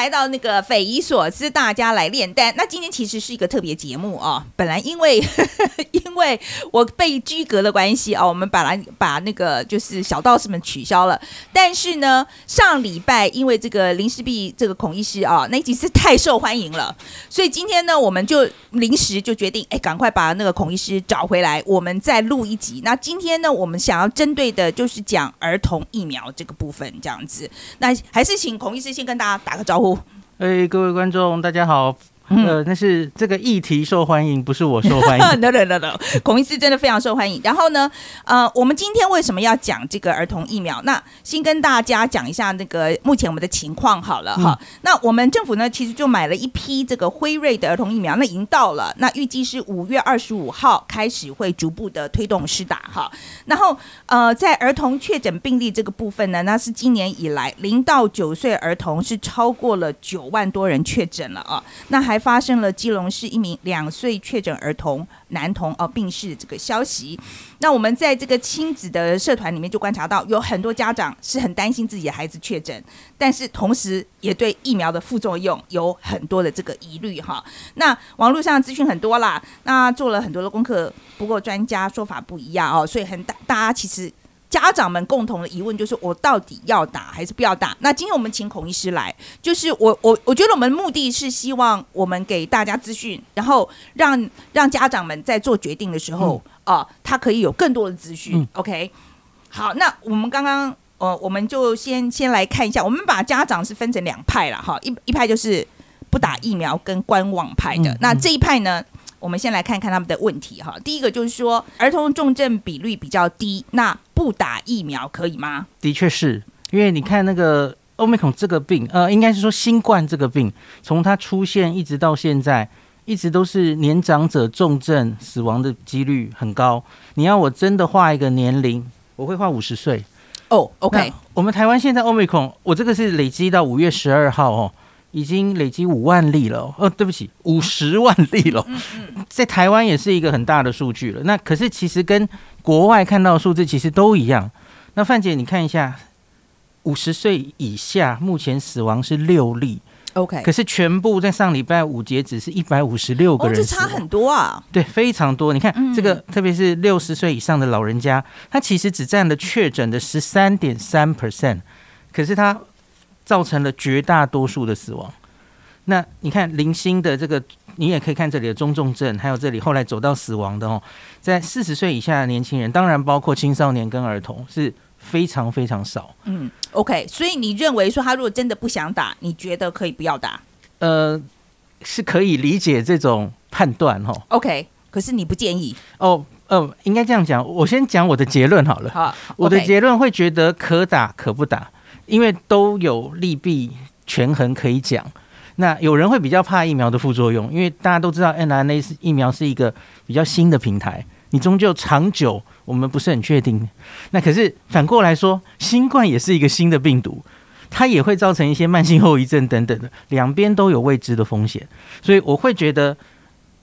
来到那个匪夷所思，大家来炼丹。那今天其实是一个特别节目哦。本来因为呵呵 因为我被居隔的关系哦，我们本来把那个就是小道士们取消了。但是呢，上礼拜因为这个林氏璧这个孔医师啊、那一集是太受欢迎了，所以今天呢，我们就临时就决定，哎，赶快把那个孔医师找回来，我们再录一集。那今天呢，我们想要针对的就是讲儿童疫苗这个部分，这样子。那还是请孔医师先跟大家打个招呼。哎，各位观众，大家好。呃，那是这个议题受欢迎，不是我受欢迎。no no no no，孔医师真的非常受欢迎。然后呢，呃，我们今天为什么要讲这个儿童疫苗？那先跟大家讲一下那个目前我们的情况好了哈。嗯、那我们政府呢，其实就买了一批这个辉瑞的儿童疫苗，那已经到了。那预计是五月二十五号开始会逐步的推动施打哈。然后呃，在儿童确诊病例这个部分呢，那是今年以来零到九岁儿童是超过了九万多人确诊了啊。那还发生了基隆市一名两岁确诊儿童男童哦病逝这个消息，那我们在这个亲子的社团里面就观察到，有很多家长是很担心自己的孩子确诊，但是同时也对疫苗的副作用有很多的这个疑虑哈。那网络上资讯很多啦，那做了很多的功课，不过专家说法不一样哦，所以很大大家其实。家长们共同的疑问就是：我到底要打还是不要打？那今天我们请孔医师来，就是我我我觉得我们目的是希望我们给大家资讯，然后让让家长们在做决定的时候啊、嗯呃，他可以有更多的资讯。嗯、OK，好，那我们刚刚呃，我们就先先来看一下，我们把家长是分成两派了哈，一一派就是不打疫苗跟观望派的，嗯、那这一派呢？我们先来看看他们的问题哈。第一个就是说，儿童重症比率比较低，那不打疫苗可以吗？的确是，因为你看那个欧美孔这个病，呃，应该是说新冠这个病，从它出现一直到现在，一直都是年长者重症死亡的几率很高。你要我真的画一个年龄，我会画五十岁。哦、oh，OK。我们台湾现在欧美孔，我这个是累积到五月十二号哦。已经累积五万例了，哦，对不起，五十万例了，在台湾也是一个很大的数据了。那可是其实跟国外看到的数字其实都一样。那范姐，你看一下，五十岁以下目前死亡是六例，OK，可是全部在上礼拜五截止是一百五十六个人，哦，这差很多啊，对，非常多。你看这个，特别是六十岁以上的老人家，他其实只占了确诊的十三点三 percent，可是他。造成了绝大多数的死亡。那你看零星的这个，你也可以看这里的中重症，还有这里后来走到死亡的哦，在四十岁以下的年轻人，当然包括青少年跟儿童，是非常非常少。嗯，OK，所以你认为说他如果真的不想打，你觉得可以不要打？呃，是可以理解这种判断哦。OK，可是你不建议哦？呃，应该这样讲，我先讲我的结论好了。好，okay，我的结论会觉得可打可不打。因为都有利弊权衡可以讲，那有人会比较怕疫苗的副作用，因为大家都知道 mRNA 是疫苗是一个比较新的平台，你终究长久我们不是很确定。那可是反过来说，新冠也是一个新的病毒，它也会造成一些慢性后遗症等等的，两边都有未知的风险，所以我会觉得。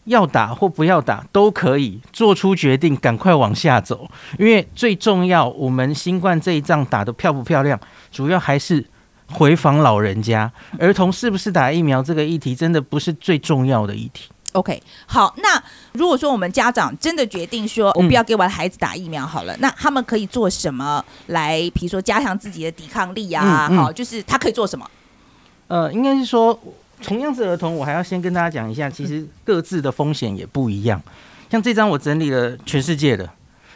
要打或不要打都可以做出决定，赶快往下走。因为最重要，我们新冠这一仗打得漂不漂亮，主要还是回访老人家。儿童是不是打疫苗这个议题，真的不是最重要的议题。OK，好，那如果说我们家长真的决定说，我不要给我的孩子打疫苗好了，嗯、那他们可以做什么来，比如说加强自己的抵抗力啊？嗯嗯、好，就是他可以做什么？呃，应该是说。同样是儿童，我还要先跟大家讲一下，其实各自的风险也不一样。像这张我整理了全世界的，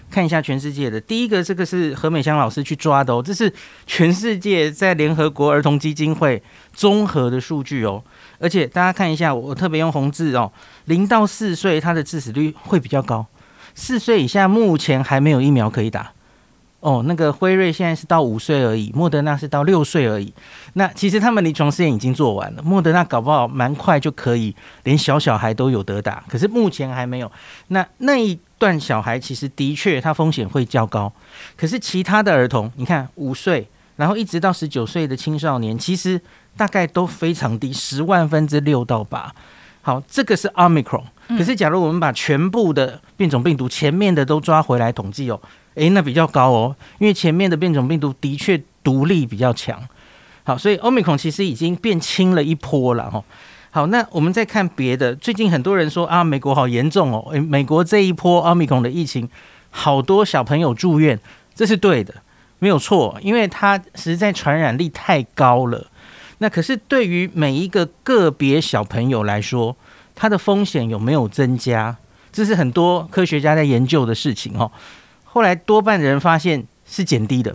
看一下全世界的。第一个，这个是何美香老师去抓的哦，这是全世界在联合国儿童基金会综合的数据哦。而且大家看一下，我特别用红字哦，零到四岁它的致死率会比较高，四岁以下目前还没有疫苗可以打。哦，那个辉瑞现在是到五岁而已，莫德纳是到六岁而已。那其实他们临床试验已经做完了，莫德纳搞不好蛮快就可以，连小小孩都有得打。可是目前还没有。那那一段小孩其实的确他风险会较高。可是其他的儿童，你看五岁，然后一直到十九岁的青少年，其实大概都非常低，十万分之六到八。好，这个是 Omicron。可是假如我们把全部的变种病毒前面的都抓回来统计哦。诶，那比较高哦，因为前面的变种病毒的确毒力比较强。好，所以 Omicron 其实已经变轻了一波了哈。好，那我们再看别的，最近很多人说啊，美国好严重哦，诶，美国这一波 Omicron 的疫情，好多小朋友住院，这是对的，没有错，因为它实在传染力太高了。那可是对于每一个个别小朋友来说，它的风险有没有增加？这是很多科学家在研究的事情哦。后来多半的人发现是减低的，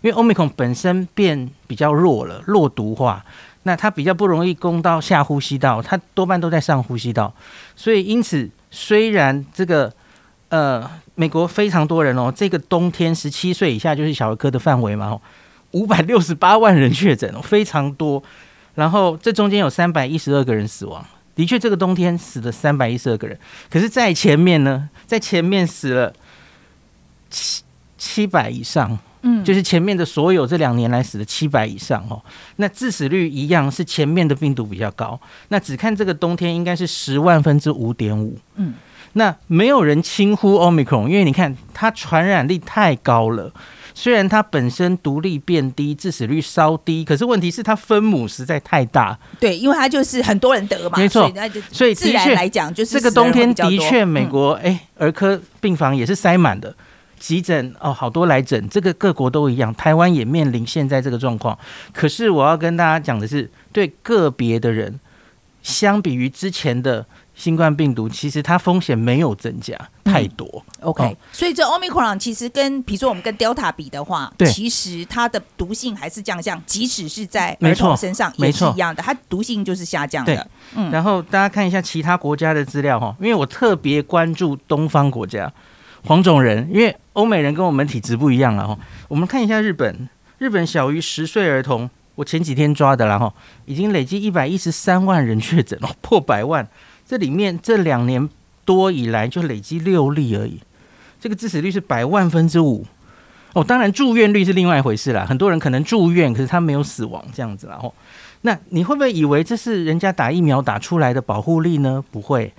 因为 Omicron 本身变比较弱了，弱毒化，那它比较不容易攻到下呼吸道，它多半都在上呼吸道。所以因此，虽然这个呃美国非常多人哦，这个冬天十七岁以下就是小儿科的范围嘛。五百六十八万人确诊哦，非常多。然后这中间有三百一十二个人死亡，的确这个冬天死了三百一十二个人。可是，在前面呢，在前面死了七七百以上，嗯，就是前面的所有这两年来死的七百以上哦。那致死率一样是前面的病毒比较高。那只看这个冬天应该是十万分之五点五，嗯。那没有人轻忽 Omicron，因为你看它传染力太高了。虽然它本身毒力变低，致死率稍低，可是问题是它分母实在太大。对，因为它就是很多人得嘛，没错。所以自然来讲，就是这个冬天的确，美国哎儿科病房也是塞满的，急诊哦好多来诊，这个各国都一样，台湾也面临现在这个状况。可是我要跟大家讲的是，对个别的人，相比于之前的。新冠病毒其实它风险没有增加太多。嗯、OK，、哦、所以这 Omicron 其实跟比如说我们跟 Delta 比的话，对，其实它的毒性还是降降，即使是在儿童身上也是一样的，它毒性就是下降的。对，嗯。然后大家看一下其他国家的资料哈，因为我特别关注东方国家黄种人，因为欧美人跟我们体质不一样了哈。我们看一下日本，日本小于十岁儿童，我前几天抓的了哈，已经累计一百一十三万人确诊了，破百万。这里面这两年多以来就累积六例而已，这个致死率是百万分之五哦。当然住院率是另外一回事啦，很多人可能住院，可是他没有死亡这样子啦。哦，那你会不会以为这是人家打疫苗打出来的保护力呢？不会，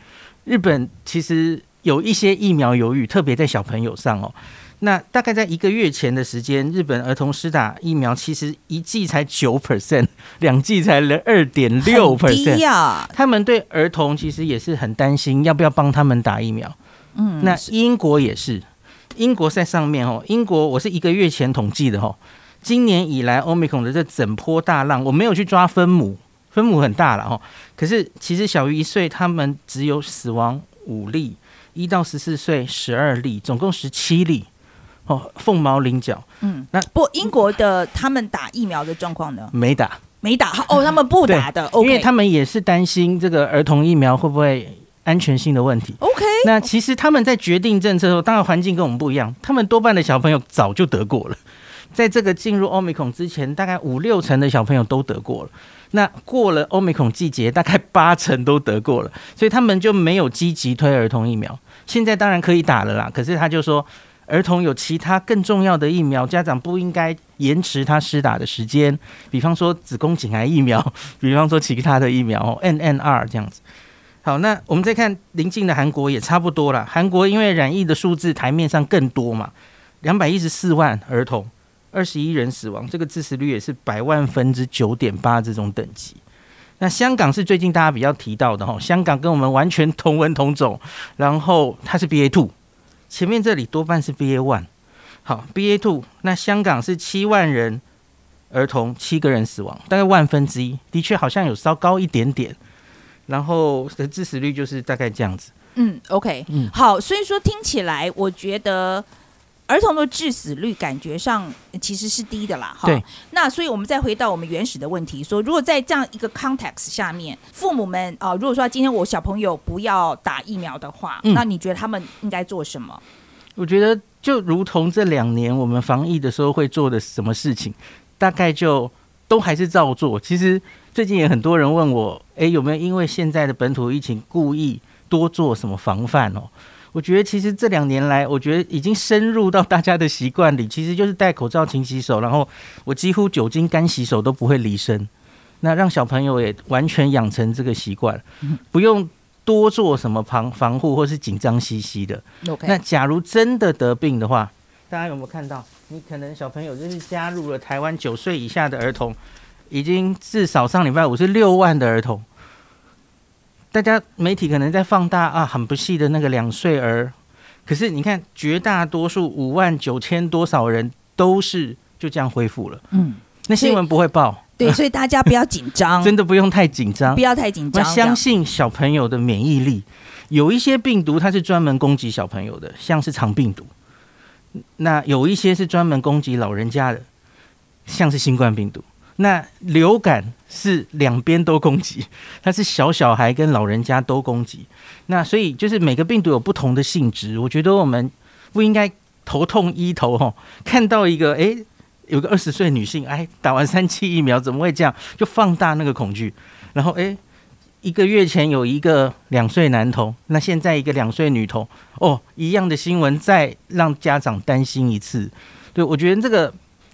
日本其实有一些疫苗犹豫，特别在小朋友上哦。那大概在一个月前的时间，日本儿童施打疫苗其实一剂才九 percent，两剂才二点六 percent。他们对儿童其实也是很担心，要不要帮他们打疫苗？嗯，那英国也是，英国在上面哦。英国我是一个月前统计的哦，今年以来 Omicron 的这整波大浪，我没有去抓分母，分母很大了哦。可是其实小于一岁，他们只有死亡五例，一到十四岁十二例，总共十七例。哦，凤毛麟角。嗯，那不，英国的他们打疫苗的状况呢？没打，没打。哦，他们不打的。OK，因为他们也是担心这个儿童疫苗会不会安全性的问题。OK，那其实他们在决定政策的时候，当然环境跟我们不一样。他们多半的小朋友早就得过了，在这个进入 Omicron 之前，大概五六成的小朋友都得过了。那过了 Omicron 季节，大概八成都得过了，所以他们就没有积极推儿童疫苗。现在当然可以打了啦，可是他就说。儿童有其他更重要的疫苗，家长不应该延迟他施打的时间。比方说子宫颈癌疫苗，比方说其他的疫苗，NNR 这样子。好，那我们再看邻近的韩国也差不多了。韩国因为染疫的数字台面上更多嘛，两百一十四万儿童，二十一人死亡，这个致死率也是百万分之九点八这种等级。那香港是最近大家比较提到的哈，香港跟我们完全同文同种，然后它是 BA two。前面这里多半是 BA one，好 BA two，那香港是七万人儿童七个人死亡，大概万分之一，的确好像有稍高一点点，然后的致死率就是大概这样子。嗯，OK，嗯，好，所以说听起来我觉得儿童的致死率感觉上其实是低的啦。哈，那所以我们再回到我们原始的问题，说如果在这样一个 context 下面，父母们啊、呃，如果说今天我小朋友不要打疫苗的话，嗯、那你觉得他们应该做什么？我觉得就如同这两年我们防疫的时候会做的什么事情，大概就都还是照做。其实最近也很多人问我，诶，有没有因为现在的本土疫情故意多做什么防范哦？我觉得其实这两年来，我觉得已经深入到大家的习惯里，其实就是戴口罩、勤洗手，然后我几乎酒精干洗手都不会离身。那让小朋友也完全养成这个习惯，不用。多做什么防防护，或是紧张兮兮的。那假如真的得病的话，大家有没有看到？你可能小朋友就是加入了台湾九岁以下的儿童已经至少上礼拜五是六万的儿童。大家媒体可能在放大啊，很不幸的那个两岁儿，可是你看绝大多数五万九千多少人都是就这样恢复了。嗯，那新闻不会报。对，所以大家不要紧张，真的不用太紧张，不要太紧张。我相信小朋友的免疫力，有一些病毒它是专门攻击小朋友的，像是肠病毒；那有一些是专门攻击老人家的，像是新冠病毒。那流感是两边都攻击，它是小小孩跟老人家都攻击。那所以就是每个病毒有不同的性质，我觉得我们不应该头痛医头吼，看到一个哎。诶有个二十岁女性，哎，打完三期疫苗怎么会这样？就放大那个恐惧。然后，哎，一个月前有一个两岁男童，那现在一个两岁女童，哦，一样的新闻，再让家长担心一次。对，我觉得这个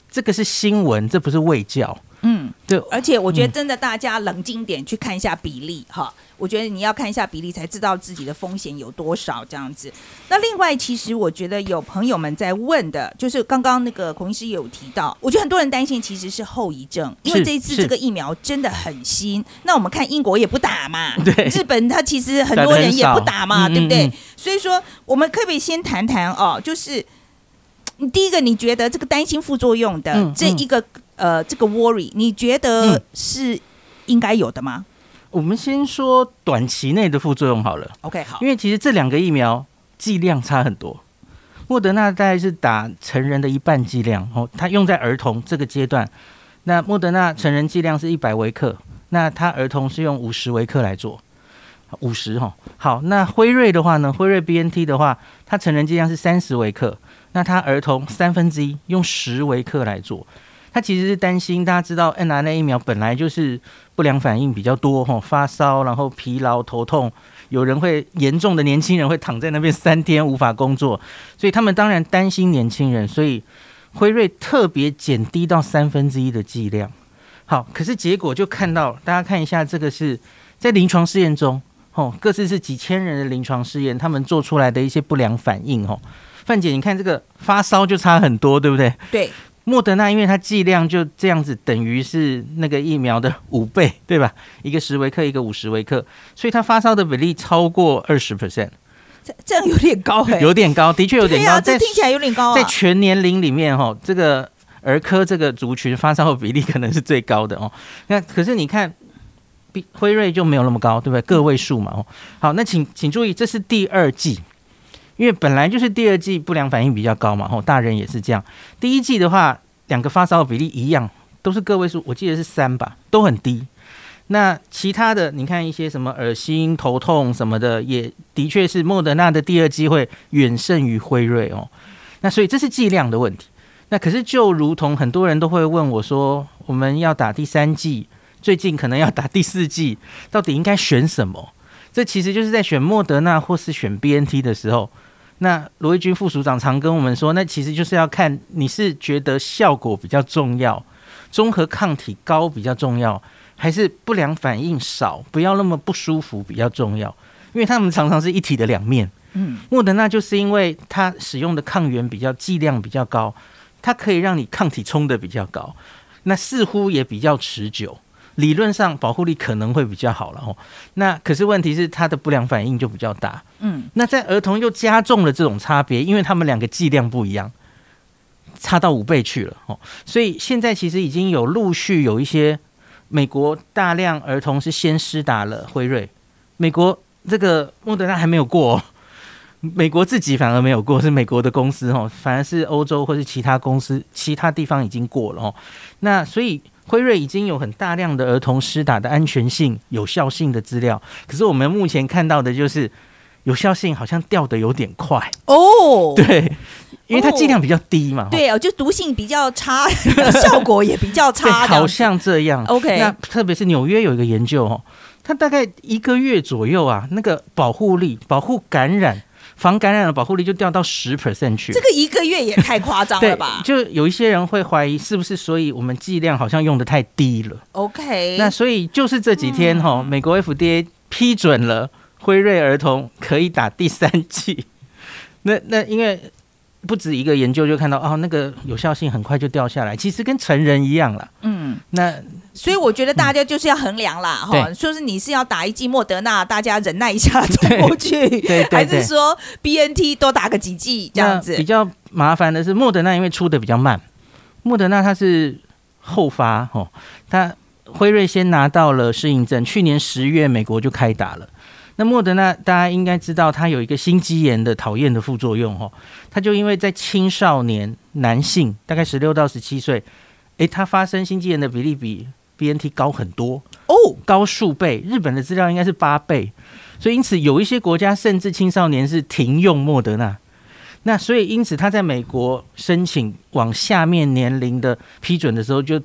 这个是新闻，这不是卫教。嗯，对，而且我觉得真的，大家冷静点去看一下比例哈。我觉得你要看一下比例，才知道自己的风险有多少这样子。那另外，其实我觉得有朋友们在问的，就是刚刚那个孔医师有提到，我觉得很多人担心其实是后遗症，因为这一次这个疫苗真的很新。那我们看英国也不打嘛，对，日本它其实很多人也不打嘛，对不对？所以说，我们可不可以先谈谈哦？就是你第一个，你觉得这个担心副作用的这一个。呃，这个 worry，你觉得是应该有的吗？嗯，我们先说短期内的副作用好了。OK，好，因为其实这两个疫苗剂量差很多。莫德纳大概是打成人的一半剂量哦，它用在儿童这个阶段。那莫德纳成人剂量是一百微克，那它儿童是用五十微克来做，五十哈。好，那辉瑞的话呢？辉瑞 BNT 的话，它成人剂量是三十微克，那它儿童三分之一用十微克来做。他其实是担心，大家知道，mRNA 疫苗本来就是不良反应比较多，吼，发烧，然后疲劳、头痛，有人会严重的年轻人会躺在那边三天无法工作，所以他们当然担心年轻人，所以辉瑞特别减低到三分之一的剂量。好，可是结果就看到，大家看一下，这个是在临床试验中，吼，各自是几千人的临床试验，他们做出来的一些不良反应，吼，范姐，你看这个发烧就差很多，对不对？对。莫德纳因为它剂量就这样子，等于是那个疫苗的五倍，对吧？一个十微克，一个五十微克，所以它发烧的比例超过二十 percent。这这样有点高，有点高，的确有点高。这听起来有点高啊。在全年龄里面，哈，这个儿科这个族群发烧的比例可能是最高的哦。那可是你看，比辉瑞就没有那么高，对不对？个位数嘛。哦，好，那请请注意，这是第二剂。因为本来就是第二季不良反应比较高嘛，吼，大人也是这样。第一季的话，两个发烧比例一样，都是个位数，我记得是三吧，都很低。那其他的，你看一些什么恶心、头痛什么的，也的确是莫德纳的第二季会远胜于辉瑞哦。那所以这是剂量的问题。那可是就如同很多人都会问我说，我们要打第三剂，最近可能要打第四剂，到底应该选什么？这其实就是在选莫德纳或是选 BNT 的时候。那罗毅军副署长常跟我们说，那其实就是要看你是觉得效果比较重要，综合抗体高比较重要，还是不良反应少，不要那么不舒服比较重要，因为他们常常是一体的两面。嗯，莫德纳就是因为它使用的抗原比较剂量比较高，它可以让你抗体冲的比较高，那似乎也比较持久。理论上保护力可能会比较好了哦，那可是问题是它的不良反应就比较大。嗯，那在儿童又加重了这种差别，因为他们两个剂量不一样，差到五倍去了哦。所以现在其实已经有陆续有一些美国大量儿童是先施打了辉瑞，美国这个莫德纳还没有过哦，美国自己反而没有过，是美国的公司哦，反而是欧洲或是其他公司其他地方已经过了哦。那所以。辉瑞已经有很大量的儿童施打的安全性、有效性的资料，可是我们目前看到的就是有效性好像掉的有点快哦。对，因为它剂量比较低嘛。对啊，就毒性比较差，效果也比较差，好像这样。OK，那特别是纽约有一个研究哦，它大概一个月左右啊，那个保护力、保护感染。防感染的保护力就掉到十 percent 去，这个一个月也太夸张了吧？就有一些人会怀疑是不是，所以我们剂量好像用的太低了。OK，那所以就是这几天哈，嗯、美国 FDA 批准了辉瑞儿童可以打第三剂。那那因为不止一个研究就看到哦，那个有效性很快就掉下来，其实跟成人一样了。嗯，那所以我觉得大家就是要衡量啦，哈、嗯，说是你是要打一剂莫德纳，大家忍耐一下走过去，对对对，还是说 BNT 多打个几剂这样子？比较麻烦的是莫德纳，因为出的比较慢，莫德纳它是后发哦，它辉瑞先拿到了适应症，去年十月美国就开打了。那莫德纳大家应该知道，它有一个心肌炎的讨厌的副作用哦，它就因为在青少年男性，大概十六到十七岁，诶，它发生心肌炎的比例比 BNT 高很多哦，高数倍。日本的资料应该是八倍，所以因此有一些国家甚至青少年是停用莫德纳。那所以因此他在美国申请往下面年龄的批准的时候，就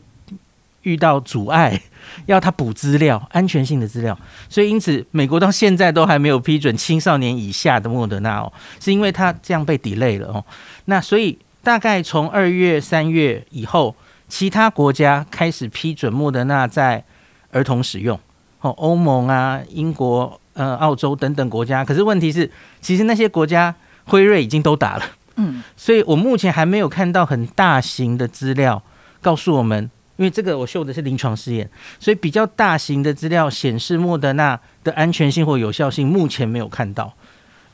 遇到阻碍。要他补资料，安全性的资料，所以因此美国到现在都还没有批准青少年以下的莫德纳哦，是因为他这样被 delay 了哦。那所以大概从二月、三月以后，其他国家开始批准莫德纳在儿童使用哦，欧盟啊、英国、呃、澳洲等等国家。可是问题是，其实那些国家辉瑞已经都打了，嗯，所以我目前还没有看到很大型的资料告诉我们。因为这个我秀的是临床试验，所以比较大型的资料显示莫德纳的安全性或有效性目前没有看到。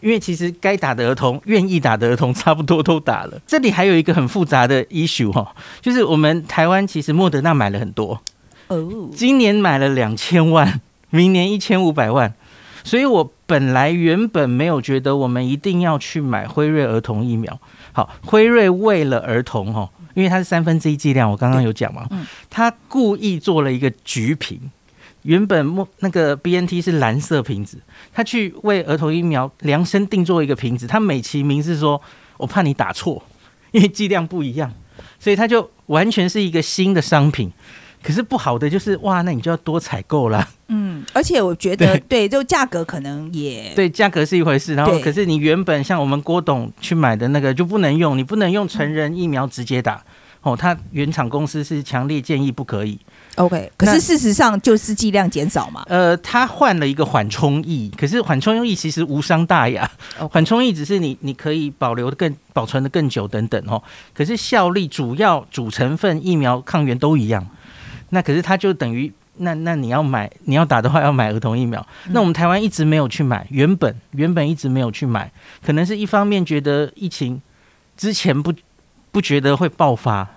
因为其实该打的儿童、愿意打的儿童差不多都打了。这里还有一个很复杂的 issue 哈，就是我们台湾其实莫德纳买了很多，哦，今年买了两千万，明年一千五百万，所以我本来原本没有觉得我们一定要去买辉瑞儿童疫苗。好，辉瑞为了儿童哈。因为它是三分之一剂量，我刚刚有讲嘛，他故意做了一个橘瓶，原本莫那个 BNT 是蓝色瓶子，他去为儿童疫苗量身定做一个瓶子，他美其名是说，我怕你打错，因为剂量不一样，所以他就完全是一个新的商品。可是不好的就是哇，那你就要多采购啦。嗯，而且我觉得对，对，就价格可能也对，价格是一回事。然后可是你原本像我们郭董去买的那个就不能用，你不能用成人疫苗直接打、嗯、哦。他原厂公司是强烈建议不可以。OK，可是事实上就是剂量减少嘛。呃，他换了一个缓冲液，可是缓冲液其实无伤大雅。缓冲液只是你你可以保留的更保存的更久等等哦。可是效力主要主成分疫苗抗原都一样。那可是他就等于那那你要买你要打的话要买儿童疫苗，那我们台湾一直没有去买，原本原本一直没有去买，可能是一方面觉得疫情之前不不觉得会爆发，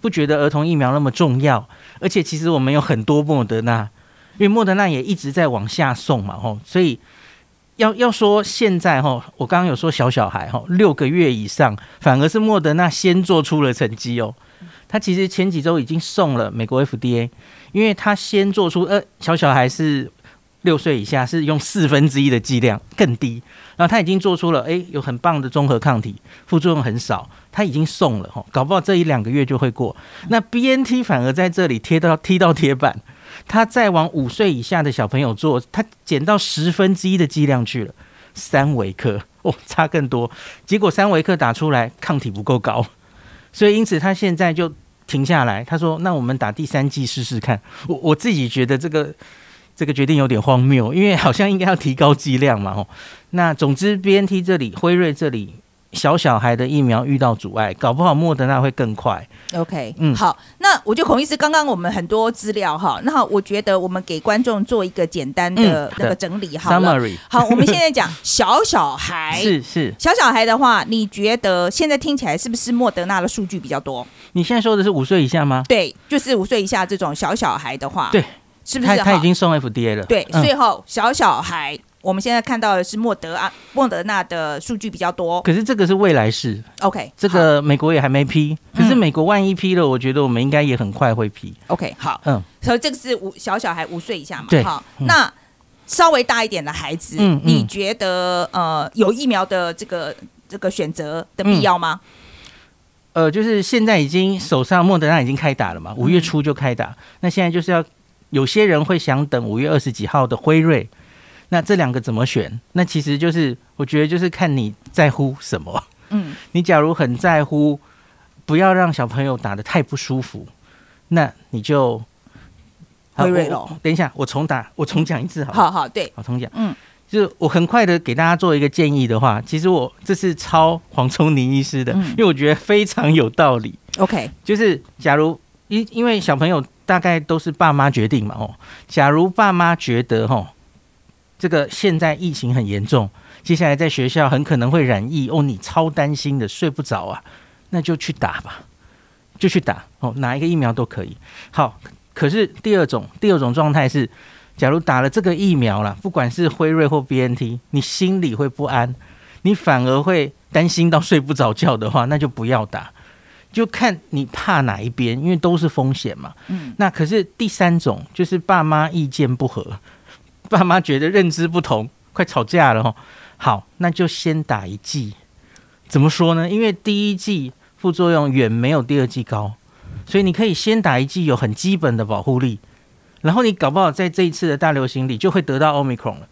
不觉得儿童疫苗那么重要，而且其实我们有很多莫德纳，因为莫德纳也一直在往下送嘛吼，所以要要说现在吼，我刚刚有说小小孩吼六个月以上，反而是莫德纳先做出了成绩哦。他其实前几周已经送了美国 FDA，因为他先做出呃小小孩是六岁以下是用四分之一的剂量更低，然后他已经做出了诶有很棒的综合抗体，副作用很少，他已经送了吼，搞不好这一两个月就会过。那 BNT 反而在这里贴到踢到铁板，他再往五岁以下的小朋友做，他减到十分之一的剂量去了，三维克哦，差更多，结果三维克打出来抗体不够高，所以因此他现在就。停下来，他说：“那我们打第三剂试试看。”我我自己觉得这个这个决定有点荒谬，因为好像应该要提高剂量嘛。哦，那总之，BNT 这里、辉瑞这里，小小孩的疫苗遇到阻碍，搞不好莫德纳会更快。OK，嗯，好，那我就孔医师，刚刚我们很多资料哈，那我觉得我们给观众做一个简单的那个整理好了。Summary。好，我们现在讲小小孩，是是小小孩的话，你觉得现在听起来是不是莫德纳的数据比较多？你现在说的是五岁以下吗？对，就是五岁以下这种小小孩的话，对，是不是他他已经送 FDA 了？对，最后小小孩。我们现在看到的是莫德啊，莫德纳的数据比较多。可是这个是未来式，OK，这个美国也还没批。可是美国万一批了，我觉得我们应该也很快会批。OK，好，嗯，所以这个是五小小孩五岁以下嘛，对，好，那稍微大一点的孩子，嗯，你觉得呃有疫苗的这个这个选择的必要吗？呃，就是现在已经手上莫德纳已经开打了嘛，五月初就开打，那现在就是要有些人会想等五月二十几号的辉瑞。那这两个怎么选？那其实就是我觉得就是看你在乎什么。嗯，你假如很在乎，不要让小朋友打的太不舒服，那你就辉瑞咯。等一下，我重打，我重讲一次好，好好好，对，我重讲。嗯，就是我很快的给大家做一个建议的话，其实我这是抄黄聪宁医师的，嗯、因为我觉得非常有道理。OK，就是假如因因为小朋友大概都是爸妈决定嘛，哦，假如爸妈觉得哦，这个现在疫情很严重，接下来在学校很可能会染疫，哦，你超担心的，睡不着啊，那就去打吧，就去打哦，哪一个疫苗都可以。好。可是第二种，第二种状态是，假如打了这个疫苗了，不管是辉瑞或 BNT，你心里会不安，你反而会担心到睡不着觉的话，那就不要打，就看你怕哪一边，因为都是风险嘛。嗯。那可是第三种，就是爸妈意见不合，爸妈觉得认知不同，快吵架了哦。好，那就先打一剂。怎么说呢？因为第一剂副作用远没有第二剂高。所以你可以先打一剂有很基本的保护力，然后你搞不好在这一次的大流行里就会得到 Omicron 了。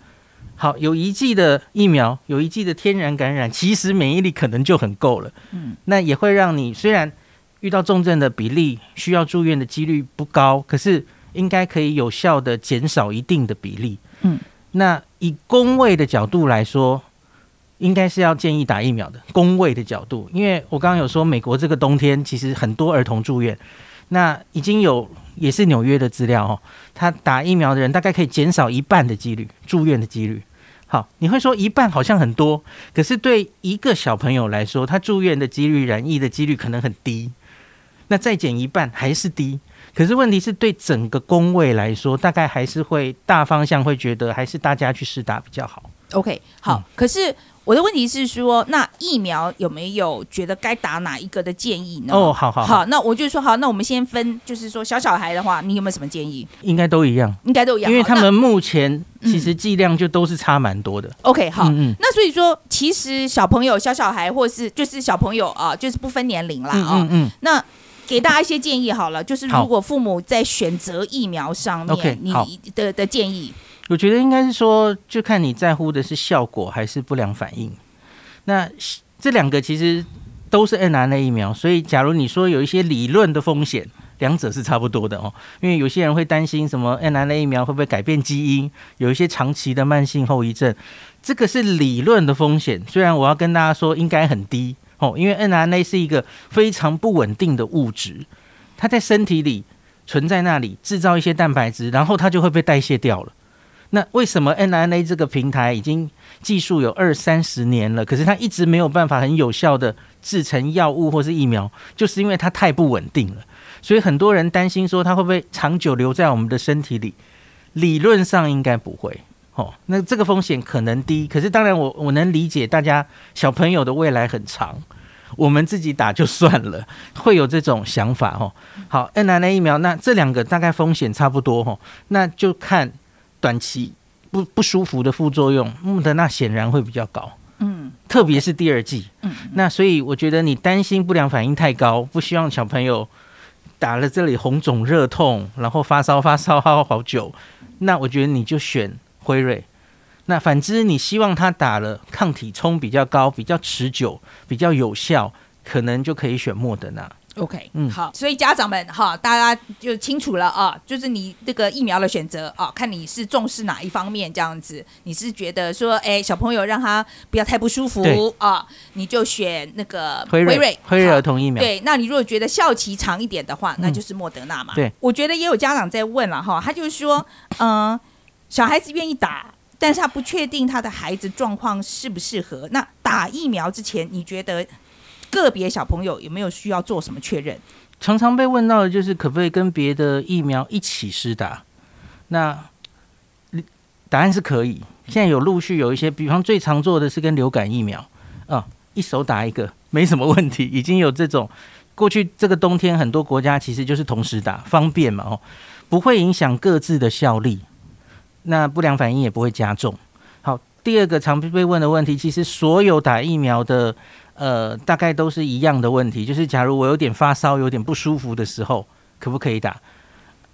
好，有一剂的疫苗，有一剂的天然感染，其实免疫力可能就很够了。嗯，那也会让你虽然遇到重症的比例、需要住院的几率不高，可是应该可以有效的减少一定的比例。嗯，那以工位的角度来说。应该是要建议打疫苗的，工位的角度，因为我刚刚有说，美国这个冬天其实很多儿童住院，那已经有也是纽约的资料哦，他打疫苗的人大概可以减少一半的几率住院的几率。好，你会说一半好像很多，可是对一个小朋友来说，他住院的几率、染疫的几率可能很低，那再减一半还是低。可是问题是对整个工位来说，大概还是会大方向会觉得还是大家去试打比较好。OK，好，嗯、可是。我的问题是说，那疫苗有没有觉得该打哪一个的建议呢？哦，好好好，好，那我就说好，那我们先分，就是说小小孩的话，你有没有什么建议？应该都一样，应该都一样，因为他们目前其实剂量就都是差蛮多的。嗯、OK，好，那所以说，其实小朋友、小小孩，或是就是小朋友啊，就是不分年龄啦。啊、嗯，那给大家一些建议好了，就是如果父母在选择疫苗上面，你的的建议。我觉得应该是说，就看你在乎的是效果还是不良反应。那这两个其实都是 n r n a 疫苗，所以假如你说有一些理论的风险，两者是差不多的哦。因为有些人会担心什么 n r n a 疫苗会不会改变基因，有一些长期的慢性后遗症，这个是理论的风险。虽然我要跟大家说应该很低哦，因为 mRNA 是一个非常不稳定的物质，它在身体里存在那里，制造一些蛋白质，然后它就会被代谢掉了。那为什么 mRNA 这个平台已经技术有二三十年了，可是它一直没有办法很有效的制成药物或是疫苗，就是因为它太不稳定了。所以很多人担心说它会不会长久留在我们的身体里？理论上应该不会。哦，那这个风险可能低。可是当然我我能理解大家小朋友的未来很长，我们自己打就算了，会有这种想法。哦，好，mRNA 疫苗，那这两个大概风险差不多。哦，那就看。短期不不舒服的副作用，莫德纳显然会比较高，嗯，特别是第二季，嗯，那所以我觉得你担心不良反应太高，不希望小朋友打了这里红肿热痛，然后发烧发烧好好久，那我觉得你就选辉瑞。那反之，你希望他打了抗体冲比较高、比较持久、比较有效，可能就可以选莫德纳。OK，嗯，好，所以家长们哈，大家就清楚了啊，就是你这个疫苗的选择啊，看你是重视哪一方面这样子。你是觉得说，哎，小朋友让他不要太不舒服啊，你就选那个辉瑞，辉瑞，辉瑞儿童疫苗。对，那你如果觉得效期长一点的话，那就是莫德纳嘛。嗯、对，我觉得也有家长在问了哈，他就是说，嗯、呃，小孩子愿意打，但是他不确定他的孩子状况适不适合。那打疫苗之前，你觉得？个别小朋友有没有需要做什么确认？常常被问到的就是可不可以跟别的疫苗一起施打？那答案是可以。现在有陆续有一些，比方最常做的是跟流感疫苗啊，一手打一个没什么问题。已经有这种过去这个冬天很多国家其实就是同时打，方便嘛哦，不会影响各自的效力，那不良反应也不会加重。好，第二个常被问的问题，其实所有打疫苗的。呃，大概都是一样的问题，就是假如我有点发烧、有点不舒服的时候，可不可以打？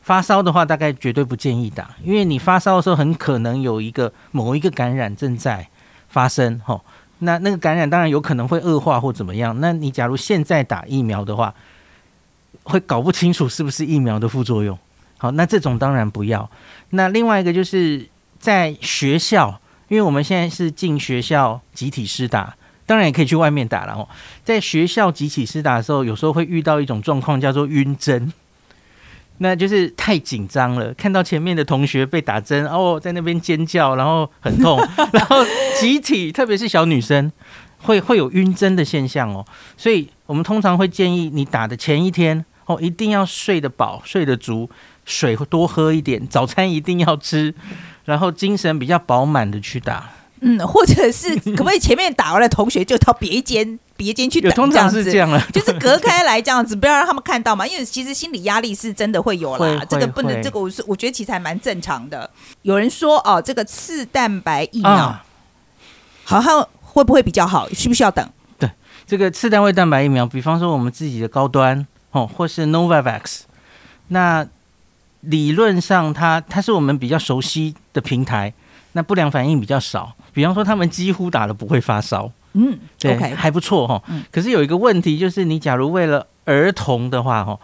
发烧的话，大概绝对不建议打，因为你发烧的时候，很可能有一个某一个感染正在发生，吼。那那个感染当然有可能会恶化或怎么样。那你假如现在打疫苗的话，会搞不清楚是不是疫苗的副作用。好，那这种当然不要。那另外一个就是在学校。因为我们现在是进学校集体施打，当然也可以去外面打了哦。在学校集体施打的时候，有时候会遇到一种状况，叫做晕针，那就是太紧张了，看到前面的同学被打针，哦，在那边尖叫，然后很痛，然后集体，特别是小女生，会会有晕针的现象哦。所以我们通常会建议你打的前一天哦，一定要睡得饱，睡得足，水多喝一点，早餐一定要吃。然后精神比较饱满的去打，嗯，或者是可不可以前面打完了同学就到别间 别间去等，通常是这样了，就是隔开来这样子，不要让他们看到嘛，因为其实心理压力是真的会有啦，这个不能，这个我是我觉得其实还蛮正常的。有人说哦，这个次蛋白疫苗，啊、好像会不会比较好？需不需要等？对，这个次单位蛋白疫苗，比方说我们自己的高端哦，或是 Novavax，那。理论上它，它它是我们比较熟悉的平台，那不良反应比较少。比方说，他们几乎打了不会发烧，嗯，对，okay, 还不错哈。嗯，可是有一个问题，就是你假如为了儿童的话，哈，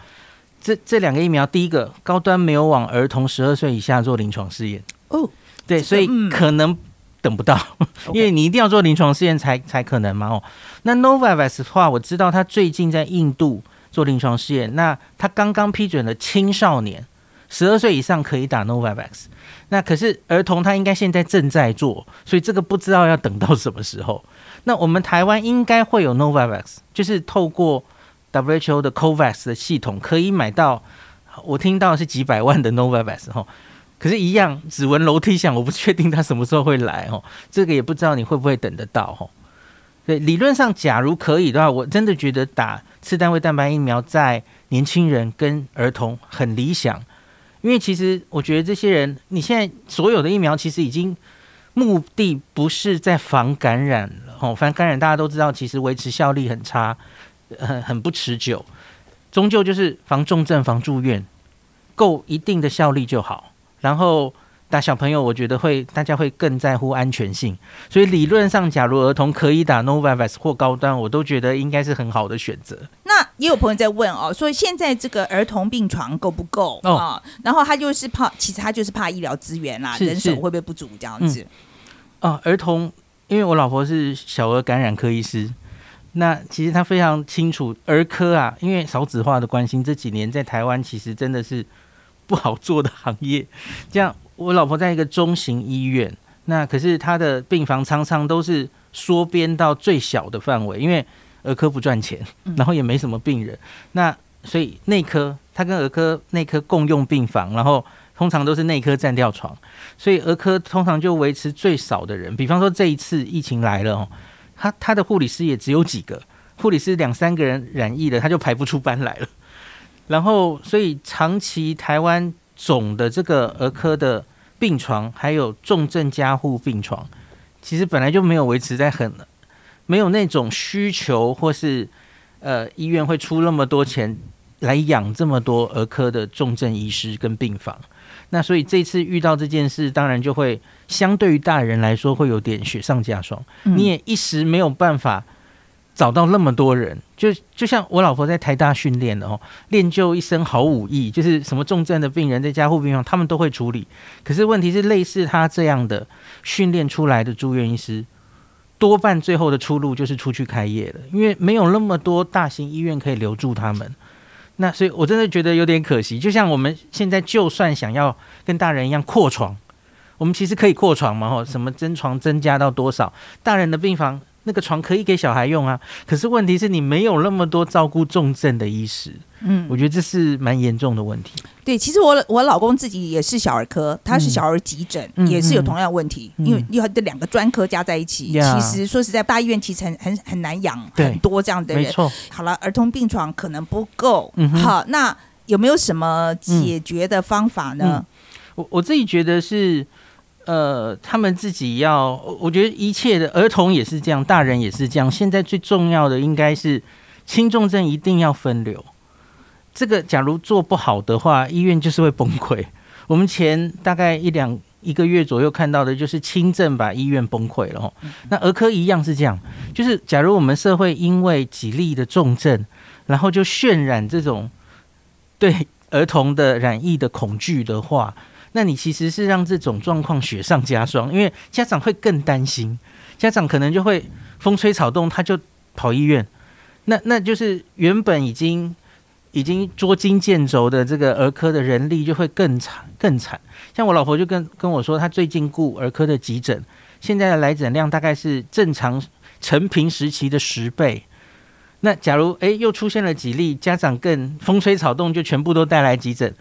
这这两个疫苗，第一个高端没有往儿童十二岁以下做临床试验，哦，对，所以可能等不到，嗯、因为你一定要做临床试验才才可能嘛。哦，那 Novavax 的话，我知道他最近在印度做临床试验，那他刚刚批准了青少年。十二岁以上可以打 Novavax，那可是儿童他应该现在正在做，所以这个不知道要等到什么时候。那我们台湾应该会有 Novavax，就是透过 WHO 的 COVAX 的系统可以买到，我听到是几百万的 Novavax 哈，可是，一样只闻楼梯响，我不确定他什么时候会来哦，这个也不知道你会不会等得到哈。对，理论上假如可以的话，我真的觉得打次单位蛋白疫苗在年轻人跟儿童很理想。因为其实我觉得这些人，你现在所有的疫苗其实已经目的不是在防感染了哦，防感染大家都知道，其实维持效力很差，很很不持久，终究就是防重症、防住院，够一定的效力就好，然后。打小朋友，我觉得会大家会更在乎安全性，所以理论上，假如儿童可以打 Novavax 或高端，我都觉得应该是很好的选择。那也有朋友在问哦，说现在这个儿童病床够不够啊、哦哦？然后他就是怕，其实他就是怕医疗资源啦，人手会不会不足这样子？哦，儿童，因为我老婆是小儿感染科医师，那其实他非常清楚儿科啊，因为少子化的关心，这几年在台湾其实真的是不好做的行业，这样。我老婆在一个中型医院，那可是她的病房常常都是缩编到最小的范围，因为儿科不赚钱，然后也没什么病人，那所以内科他跟儿科内科共用病房，然后通常都是内科占掉床，所以儿科通常就维持最少的人。比方说这一次疫情来了哦，他他的护理师也只有几个，护理师两三个人染疫了，他就排不出班来了。然后所以长期台湾。总的这个儿科的病床，还有重症加护病床，其实本来就没有维持在很，没有那种需求，或是呃医院会出那么多钱来养这么多儿科的重症医师跟病房。那所以这次遇到这件事，当然就会相对于大人来说会有点雪上加霜，你也一时没有办法。找到那么多人，就就像我老婆在台大训练的哦，练就一身好武艺，就是什么重症的病人在加护病房，他们都会处理。可是问题是，类似他这样的训练出来的住院医师，多半最后的出路就是出去开业了，因为没有那么多大型医院可以留住他们。那所以我真的觉得有点可惜。就像我们现在就算想要跟大人一样扩床，我们其实可以扩床嘛，吼，什么增床增加到多少，大人的病房。那个床可以给小孩用啊，可是问题是你没有那么多照顾重症的医师，嗯，我觉得这是蛮严重的问题。对，其实我我老公自己也是小儿科，他是小儿急诊，嗯、也是有同样问题，嗯、因为要这两个专科加在一起，嗯、其实说实在，大医院其实很很很难养很多这样的人。没错。好了，儿童病床可能不够，嗯、好，那有没有什么解决的方法呢？我我自己觉得是。呃，他们自己要，我觉得一切的儿童也是这样，大人也是这样。现在最重要的应该是轻重症一定要分流。这个假如做不好的话，医院就是会崩溃。我们前大概一两一个月左右看到的就是轻症把医院崩溃了。那儿科一样是这样，就是假如我们社会因为几例的重症，然后就渲染这种对儿童的染疫的恐惧的话。那你其实是让这种状况雪上加霜，因为家长会更担心，家长可能就会风吹草动他就跑医院，那那就是原本已经已经捉襟见肘的这个儿科的人力就会更惨更惨。像我老婆就跟跟我说，她最近顾儿科的急诊，现在的来诊量大概是正常成平时期的十倍。那假如诶又出现了几例，家长更风吹草动就全部都带来急诊，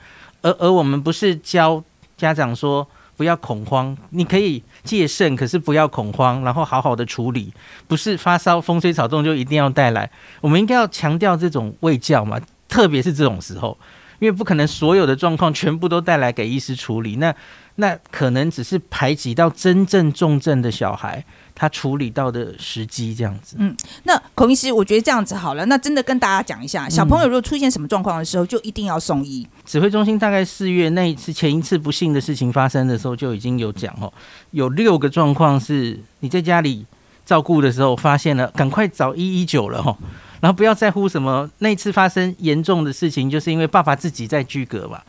而而我们不是教家长说不要恐慌，你可以戒慎，可是不要恐慌，然后好好的处理，不是发烧风吹草动就一定要带来，我们应该要强调这种卫教嘛，特别是这种时候，因为不可能所有的状况全部都带来给医师处理，那那可能只是排挤到真正重症的小孩。他处理到的时机这样子，嗯，那孔医师，我觉得这样子好了，那真的跟大家讲一下，小朋友如果出现什么状况的时候，就一定要送医。嗯、指挥中心大概四月那一次前一次不幸的事情发生的时候，就已经有讲哦，有六个状况是你在家里照顾的时候发现了，赶快找一一九了哦，然后不要在乎什么那次发生严重的事情，就是因为爸爸自己在居隔嘛，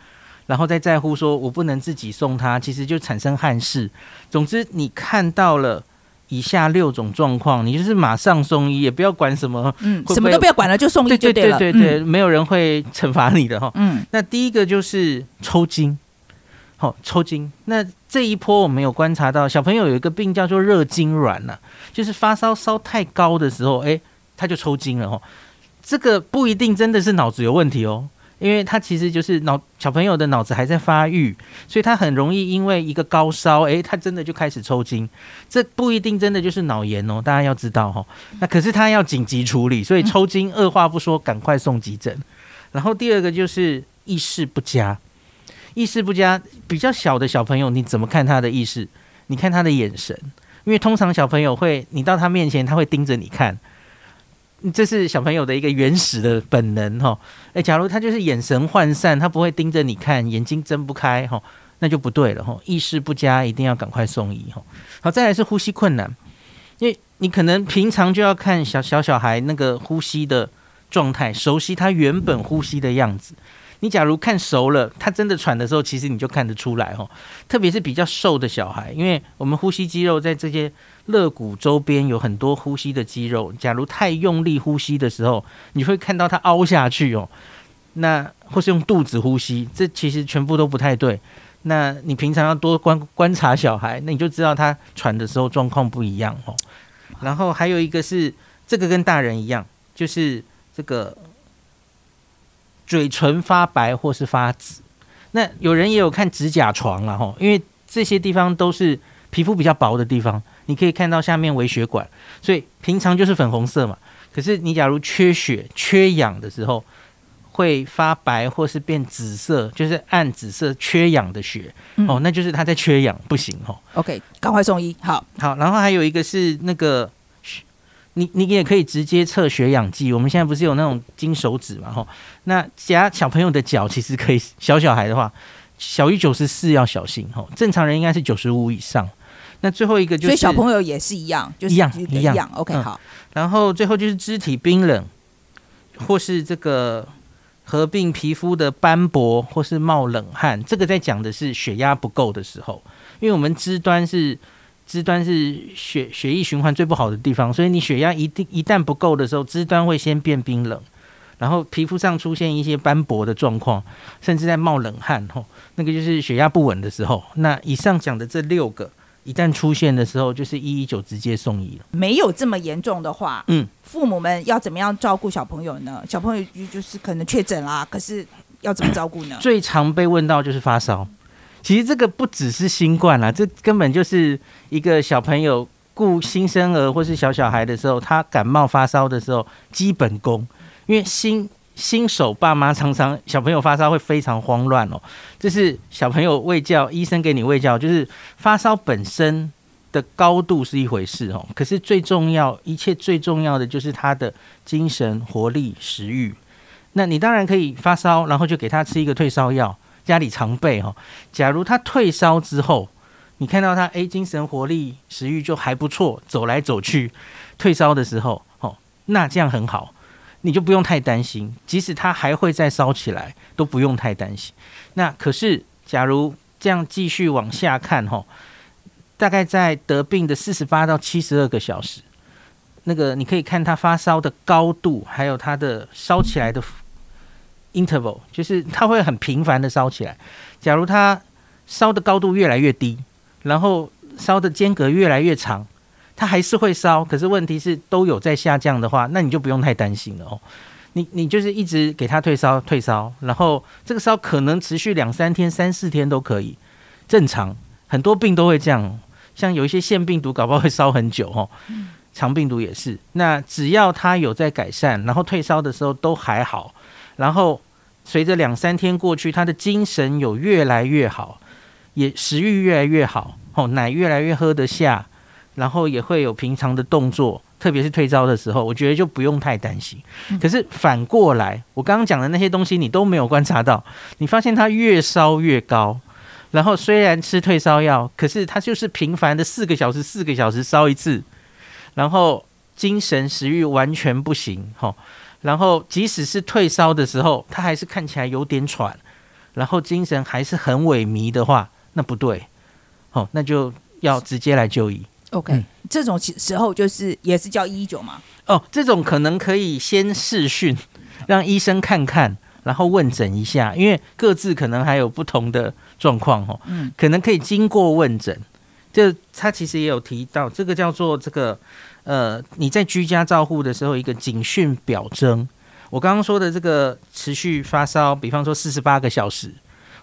然后再在乎说我不能自己送他，其实就产生憾事。总之你看到了。以下六种状况，你就是马上送医，也不要管什么，嗯，会会什么都不要管了，就送医就对了。对对对对，嗯、没有人会惩罚你的哈。嗯，那第一个就是抽筋，好、哦、抽筋。那这一波我们有观察到，小朋友有一个病叫做热痉挛呐，就是发烧烧太高的时候，哎，他就抽筋了哈。这个不一定真的是脑子有问题哦。因为他其实就是脑小朋友的脑子还在发育，所以他很容易因为一个高烧，诶，他真的就开始抽筋。这不一定真的就是脑炎哦，大家要知道哈。那可是他要紧急处理，所以抽筋二话不说赶快送急诊。然后第二个就是意识不佳，意识不佳比较小的小朋友，你怎么看他的意识？你看他的眼神，因为通常小朋友会，你到他面前他会盯着你看。这是小朋友的一个原始的本能哈，诶，假如他就是眼神涣散，他不会盯着你看，眼睛睁不开哈，那就不对了哈，意识不佳，一定要赶快送医哈。好，再来是呼吸困难，因为你可能平常就要看小小小孩那个呼吸的状态，熟悉他原本呼吸的样子。你假如看熟了，他真的喘的时候，其实你就看得出来哈。特别是比较瘦的小孩，因为我们呼吸肌肉在这些肋骨周边有很多呼吸的肌肉。假如太用力呼吸的时候，你会看到他凹下去哦。那或是用肚子呼吸，这其实全部都不太对。那你平常要多观观察小孩，那你就知道他喘的时候状况不一样哦。然后还有一个是这个跟大人一样，就是这个。嘴唇发白或是发紫，那有人也有看指甲床了哈，因为这些地方都是皮肤比较薄的地方，你可以看到下面微血管，所以平常就是粉红色嘛。可是你假如缺血、缺氧的时候，会发白或是变紫色，就是暗紫色缺氧的血哦，那就是它在缺氧，不行哦。OK，赶快送医。好，好，然后还有一个是那个。你你也可以直接测血氧计，我们现在不是有那种金手指嘛？吼，那夹小朋友的脚其实可以，小小孩的话，小于九十四要小心吼，正常人应该是九十五以上。那最后一个就是，所以小朋友也是一样，就是、一样一样。OK，好、嗯。然后最后就是肢体冰冷，或是这个合并皮肤的斑驳，或是冒冷汗，这个在讲的是血压不够的时候，因为我们肢端是。肢端是血血液循环最不好的地方，所以你血压一定一旦不够的时候，肢端会先变冰冷，然后皮肤上出现一些斑驳的状况，甚至在冒冷汗吼，那个就是血压不稳的时候。那以上讲的这六个一旦出现的时候，就是一一九直接送医了。没有这么严重的话，嗯，父母们要怎么样照顾小朋友呢？小朋友就是可能确诊啦，可是要怎么照顾呢？最常被问到就是发烧。其实这个不只是新冠啦，这根本就是一个小朋友顾新生儿或是小小孩的时候，他感冒发烧的时候基本功。因为新新手爸妈常常小朋友发烧会非常慌乱哦，这是小朋友喂教，医生给你喂教，就是发烧本身的高度是一回事哦，可是最重要，一切最重要的就是他的精神活力、食欲。那你当然可以发烧，然后就给他吃一个退烧药。家里常备哈，假如他退烧之后，你看到他诶，精神活力、食欲就还不错，走来走去，退烧的时候，哦，那这样很好，你就不用太担心。即使他还会再烧起来，都不用太担心。那可是，假如这样继续往下看哈，大概在得病的四十八到七十二个小时，那个你可以看他发烧的高度，还有他的烧起来的 interval，就是它会很频繁的烧起来。假如它烧的高度越来越低，然后烧的间隔越来越长，它还是会烧，可是问题是都有在下降的话，那你就不用太担心了哦。你你就是一直给它退烧退烧，然后这个烧可能持续两三天、三四天都可以，正常。很多病都会这样，像有一些腺病毒搞不好会烧很久哦，肠病毒也是。那只要它有在改善，然后退烧的时候都还好，然后随着两三天过去，他的精神有越来越好，也食欲越来越好，哦，奶越来越喝得下，然后也会有平常的动作。特别是退烧的时候，我觉得就不用太担心。可是反过来，我刚刚讲的那些东西你都没有观察到，你发现他越烧越高，然后虽然吃退烧药，可是他就是频繁的四个小时、四个小时烧一次，然后精神食欲完全不行，吼，然后即使是退烧的时候，他还是看起来有点喘，然后精神还是很萎靡的话，那不对，哦，那就要直接来就医。OK，、嗯、这种时候就是也是叫一一九吗？哦，这种可能可以先试讯，让医生看看，然后问诊一下，因为各自可能还有不同的状况哦。嗯，可能可以经过问诊。这他其实也有提到，这个叫做这个呃，你在居家照护的时候一个警讯表征。我刚刚说的这个持续发烧，比方说四十八个小时，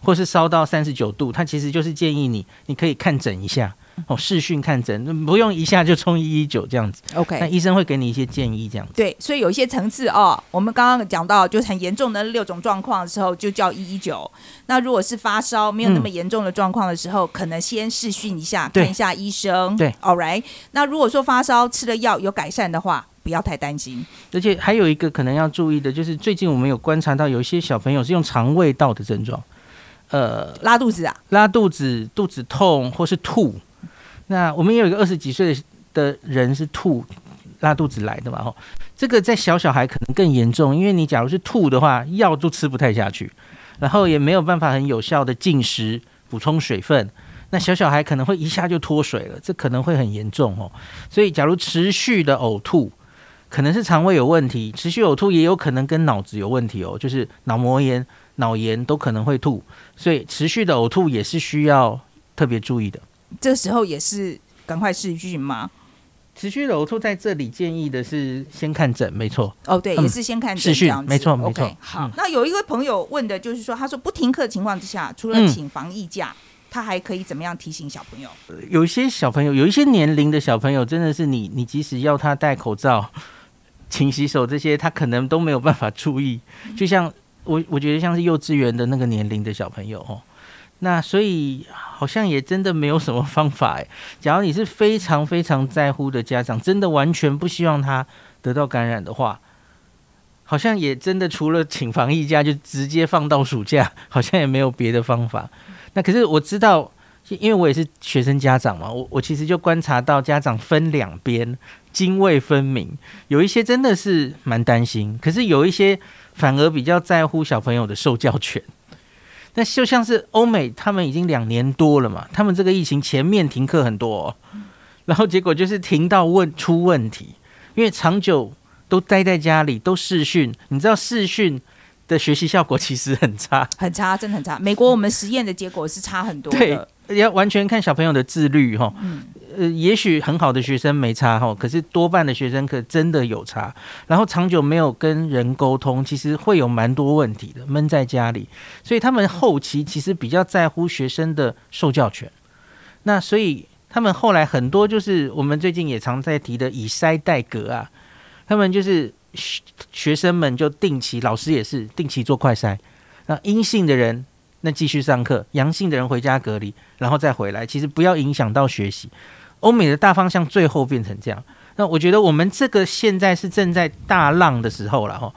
或是烧到三十九度，他其实就是建议你，你可以看诊一下。哦，视讯看诊，不用一下就冲一一九这样子。OK，那医生会给你一些建议，这样子。对，所以有一些层次哦，我们刚刚讲到，就很严重的六种状况的时候，就叫一一九。那如果是发烧没有那么严重的状况的时候，嗯、可能先视讯一下，看一下医生。对，All right。那如果说发烧吃了药有改善的话，不要太担心。而且还有一个可能要注意的，就是最近我们有观察到，有一些小朋友是用肠胃道的症状，呃，拉肚子啊，拉肚子、肚子痛或是吐。那我们也有一个二十几岁的人是吐拉肚子来的嘛？吼，这个在小小孩可能更严重，因为你假如是吐的话，药都吃不太下去，然后也没有办法很有效的进食补充水分，那小小孩可能会一下就脱水了，这可能会很严重哦。所以，假如持续的呕吐，可能是肠胃有问题，持续呕吐也有可能跟脑子有问题哦，就是脑膜炎、脑炎都可能会吐，所以持续的呕吐也是需要特别注意的。这时候也是赶快视讯吗？持续的呕吐在这里建议的是先看诊，没错。哦，对，嗯、也是先看诊没错，没错。好，嗯、那有一位朋友问的就是说，他说不停课的情况之下，除了请防疫假，嗯、他还可以怎么样提醒小朋友？有一些小朋友，有一些年龄的小朋友，真的是你，你即使要他戴口罩、勤洗手这些，他可能都没有办法注意。就像我，我觉得像是幼稚园的那个年龄的小朋友哦。那所以好像也真的没有什么方法哎。假如你是非常非常在乎的家长，真的完全不希望他得到感染的话，好像也真的除了请防疫假就直接放到暑假，好像也没有别的方法。那可是我知道，因为我也是学生家长嘛，我我其实就观察到家长分两边，泾渭分明。有一些真的是蛮担心，可是有一些反而比较在乎小朋友的受教权。那就像是欧美，他们已经两年多了嘛，他们这个疫情前面停课很多哦，然后结果就是停到问出问题，因为长久都待在家里，都视讯，你知道视讯的学习效果其实很差，很差，真的很差。美国我们实验的结果是差很多的，对，要完全看小朋友的自律哈。嗯呃，也许很好的学生没差哈，可是多半的学生可真的有差。然后长久没有跟人沟通，其实会有蛮多问题的，闷在家里。所以他们后期其实比较在乎学生的受教权。那所以他们后来很多就是我们最近也常在提的以筛代隔啊，他们就是学生们就定期，老师也是定期做快筛。那阴性的人那继续上课，阳性的人回家隔离，然后再回来，其实不要影响到学习。欧美的大方向最后变成这样，那我觉得我们这个现在是正在大浪的时候了哈。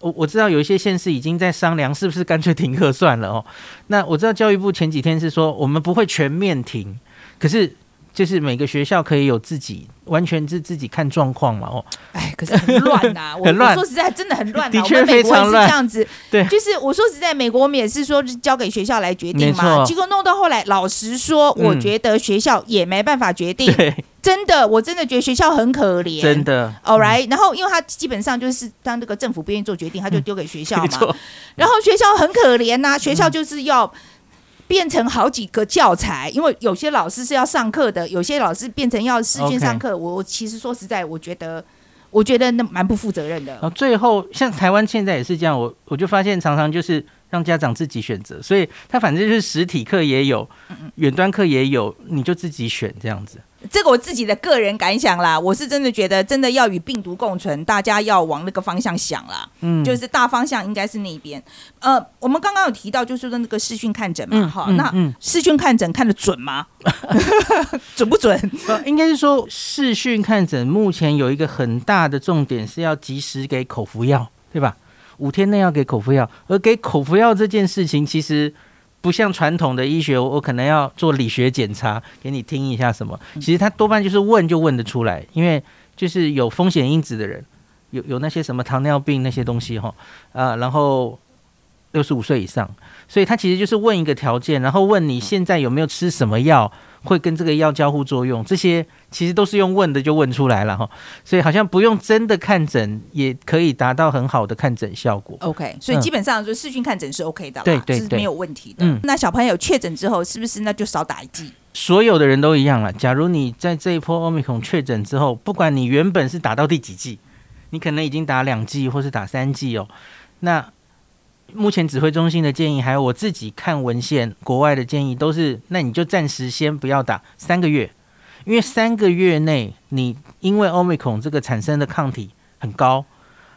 我我知道有一些县市已经在商量是不是干脆停课算了哦。那我知道教育部前几天是说我们不会全面停，可是就是每个学校可以有自己，完全是自己看状况嘛。哦，哎，可是很乱呐、啊，很乱。说实在，真的很乱、啊。的确非常乱。这样子，对，就是我说实在，美国我们也是说交给学校来决定嘛。结果弄到后来，老实说，我觉得学校也没办法决定。对，真的，我真的觉得学校很可怜。真的。All right，然后因为他基本上就是当这个政府不愿意做决定，他就丢给学校嘛。然后学校很可怜呐，学校就是要。变成好几个教材，因为有些老师是要上课的，有些老师变成要试卷上课。我我其实说实在，我觉得我觉得那蛮不负责任的。然后最后像台湾现在也是这样，我我就发现常常就是让家长自己选择，所以他反正就是实体课也有，远端课也有，你就自己选这样子。这个我自己的个人感想啦，我是真的觉得，真的要与病毒共存，大家要往那个方向想啦。嗯，就是大方向应该是那边。呃，我们刚刚有提到，就是说那个视讯看诊嘛，哈、嗯，那视讯看诊看得准吗？准不准？呃，应该是说视讯看诊目前有一个很大的重点是要及时给口服药，对吧？五天内要给口服药，而给口服药这件事情其实。不像传统的医学，我可能要做理学检查，给你听一下什么。其实他多半就是问就问得出来，因为就是有风险因子的人，有有那些什么糖尿病那些东西哈，啊，然后六十五岁以上，所以他其实就是问一个条件，然后问你现在有没有吃什么药。会跟这个药交互作用，这些其实都是用问的就问出来了哈，所以好像不用真的看诊也可以达到很好的看诊效果。OK，所以基本上就视讯看诊是 OK 的，对对，是没有问题的。嗯，那小朋友确诊之后是不是那就少打一剂？所有的人都一样了。假如你在这一波 Omicron 确诊之后，不管你原本是打到第几剂，你可能已经打两剂或是打三剂哦，那。目前指挥中心的建议，还有我自己看文献，国外的建议都是，那你就暂时先不要打三个月，因为三个月内你因为 Omicron 这个产生的抗体很高，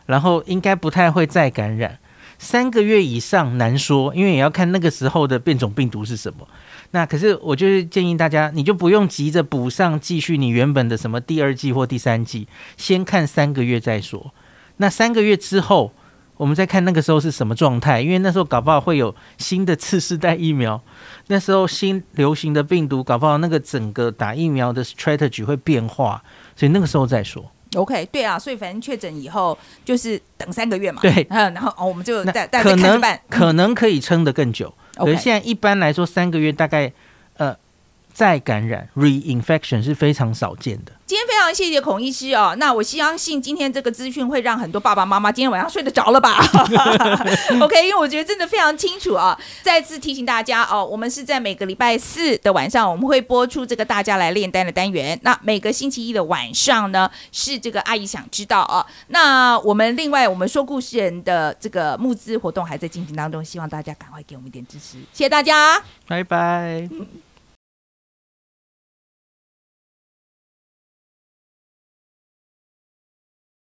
然后应该不太会再感染。三个月以上难说，因为也要看那个时候的变种病毒是什么。那可是我就是建议大家，你就不用急着补上继续你原本的什么第二季或第三季，先看三个月再说。那三个月之后。我们再看那个时候是什么状态，因为那时候搞不好会有新的次世代疫苗，那时候新流行的病毒搞不好那个整个打疫苗的 strategy 会变化，所以那个时候再说。OK，对啊，所以反正确诊以后就是等三个月嘛。对，然后哦，我们就再再可能可能可以撑得更久，可是现在一般来说三个月大概呃再感染 reinfection 是非常少见的。今天非常谢谢孔医师哦，那我相信今天这个资讯会让很多爸爸妈妈今天晚上睡得着了吧？OK，因为我觉得真的非常清楚啊。再次提醒大家哦，我们是在每个礼拜四的晚上，我们会播出这个大家来炼丹的单元。那每个星期一的晚上呢，是这个阿姨想知道哦。那我们另外我们说故事人的这个募资活动还在进行当中，希望大家赶快给我们一点支持，谢谢大家，拜拜。